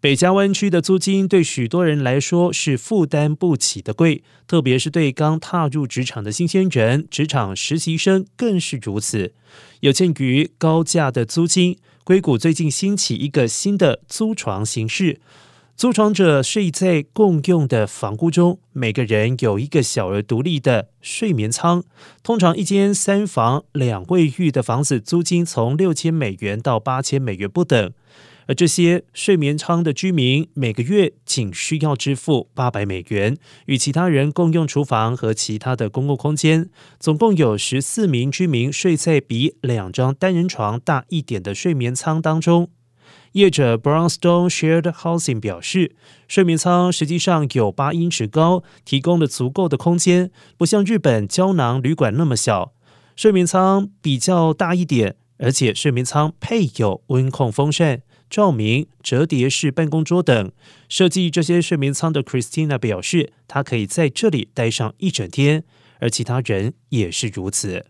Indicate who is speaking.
Speaker 1: 北加湾区的租金对许多人来说是负担不起的贵，特别是对刚踏入职场的新鲜人、职场实习生更是如此。有鉴于高价的租金，硅谷最近兴起一个新的租床形式：租床者睡在共用的房屋中，每个人有一个小而独立的睡眠舱。通常一间三房两卫浴的房子租金从六千美元到八千美元不等。而这些睡眠舱的居民每个月仅需要支付八百美元，与其他人共用厨房和其他的公共空间。总共有十四名居民睡在比两张单人床大一点的睡眠舱当中。业者 Brownstone Shared Housing 表示，睡眠舱实际上有八英尺高，提供了足够的空间，不像日本胶囊旅馆那么小。睡眠舱比较大一点，而且睡眠舱配有温控风扇。照明、折叠式办公桌等，设计这些睡眠舱的 Christina 表示，她可以在这里待上一整天，而其他人也是如此。